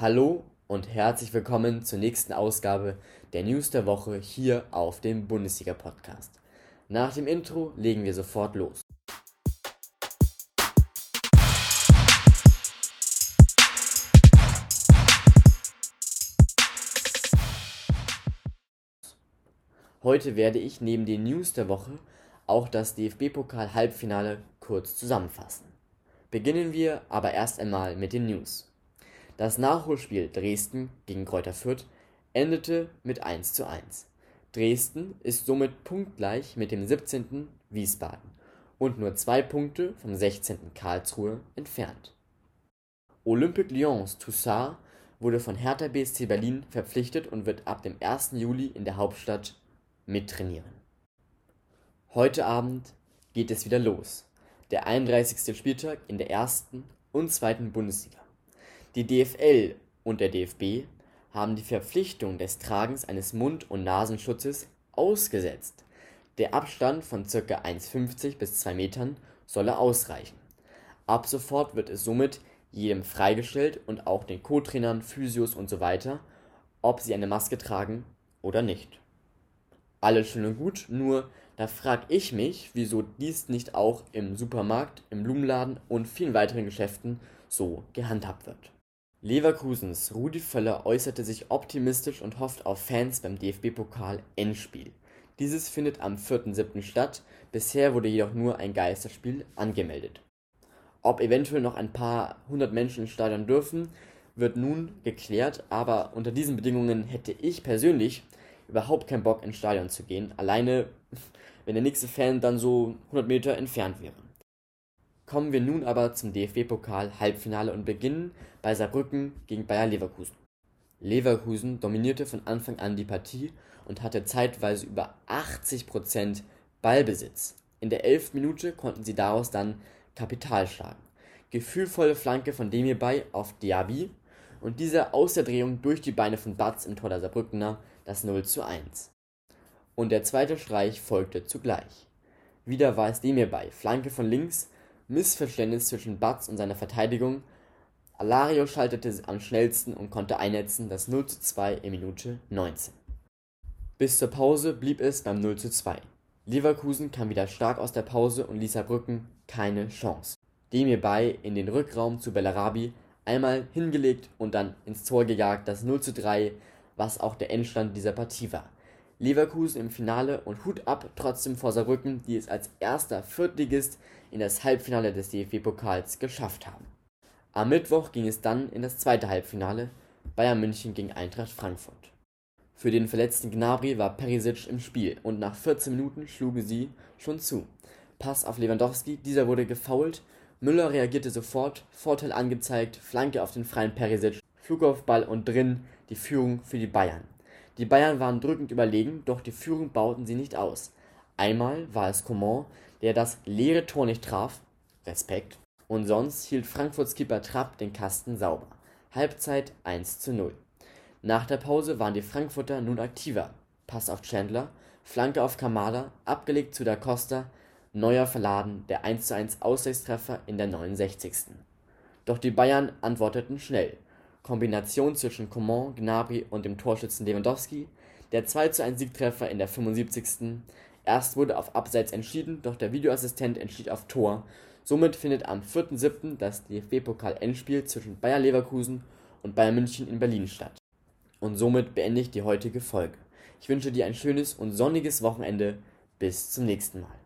Hallo und herzlich willkommen zur nächsten Ausgabe der News der Woche hier auf dem Bundesliga Podcast. Nach dem Intro legen wir sofort los. Heute werde ich neben den News der Woche auch das DFB-Pokal-Halbfinale kurz zusammenfassen. Beginnen wir aber erst einmal mit den News. Das Nachholspiel Dresden gegen Greuther Fürth endete mit 1:1. Dresden ist somit punktgleich mit dem 17. Wiesbaden und nur zwei Punkte vom 16. Karlsruhe entfernt. Olympique Lyons Toussaint wurde von Hertha BSC Berlin verpflichtet und wird ab dem 1. Juli in der Hauptstadt mittrainieren. Heute Abend geht es wieder los. Der 31. Spieltag in der ersten und zweiten Bundesliga. Die DFL und der DFB haben die Verpflichtung des Tragens eines Mund und Nasenschutzes ausgesetzt. Der Abstand von ca. 1,50 bis 2 Metern solle ausreichen. Ab sofort wird es somit jedem freigestellt und auch den Co-Trainern, Physios usw., ob sie eine Maske tragen oder nicht. Alles schön und gut, nur da frage ich mich, wieso dies nicht auch im Supermarkt, im Blumenladen und vielen weiteren Geschäften so gehandhabt wird. Leverkusens Rudi Völler äußerte sich optimistisch und hofft auf Fans beim DFB-Pokal-Endspiel. Dieses findet am 4.7. statt, bisher wurde jedoch nur ein Geisterspiel angemeldet. Ob eventuell noch ein paar hundert Menschen ins Stadion dürfen, wird nun geklärt, aber unter diesen Bedingungen hätte ich persönlich überhaupt keinen Bock ins Stadion zu gehen, alleine wenn der nächste Fan dann so 100 Meter entfernt wäre. Kommen wir nun aber zum DFB-Pokal-Halbfinale und beginnen bei Saarbrücken gegen Bayer Leverkusen. Leverkusen dominierte von Anfang an die Partie und hatte zeitweise über 80% Ballbesitz. In der 11. Minute konnten sie daraus dann Kapital schlagen. Gefühlvolle Flanke von Demir auf Diaby und dieser aus durch die Beine von Batz im Tor der Saarbrückener das 0 zu 1. Und der zweite Streich folgte zugleich. Wieder war es Demir Flanke von links Missverständnis zwischen Batz und seiner Verteidigung. Alario schaltete am schnellsten und konnte einnetzen das 0 zu 2 in Minute 19. Bis zur Pause blieb es beim 0 zu 2. Leverkusen kam wieder stark aus der Pause und ließ Saarbrücken keine Chance. Demir bei in den Rückraum zu Bellarabi einmal hingelegt und dann ins Tor gejagt, das 0 zu 3, was auch der Endstand dieser Partie war. Leverkusen im Finale und Hut ab trotzdem vor Saarbrücken, die es als erster Viertligist in das Halbfinale des DFB-Pokals geschafft haben. Am Mittwoch ging es dann in das zweite Halbfinale, Bayern München gegen Eintracht Frankfurt. Für den verletzten Gnabry war Perisic im Spiel und nach 14 Minuten schlugen sie schon zu. Pass auf Lewandowski, dieser wurde gefoult, Müller reagierte sofort, Vorteil angezeigt, Flanke auf den freien Perisic, Flug auf Ball und drin die Führung für die Bayern. Die Bayern waren drückend überlegen, doch die Führung bauten sie nicht aus. Einmal war es Coman, der das leere Tor nicht traf, Respekt, und sonst hielt Frankfurts Keeper Trapp den Kasten sauber. Halbzeit 1 zu 0. Nach der Pause waren die Frankfurter nun aktiver. Pass auf Chandler, Flanke auf Kamada, abgelegt zu Da Costa, neuer verladen, der 1 zu 1 Ausgleichstreffer in der 69. Doch die Bayern antworteten schnell. Kombination zwischen Coman, Gnabry und dem Torschützen Lewandowski, der 2 zu 1 Siegtreffer in der 75. Erst wurde auf Abseits entschieden, doch der Videoassistent entschied auf Tor. Somit findet am 4.7. das DFB-Pokal-Endspiel zwischen Bayer Leverkusen und Bayern München in Berlin statt. Und somit beende ich die heutige Folge. Ich wünsche dir ein schönes und sonniges Wochenende. Bis zum nächsten Mal.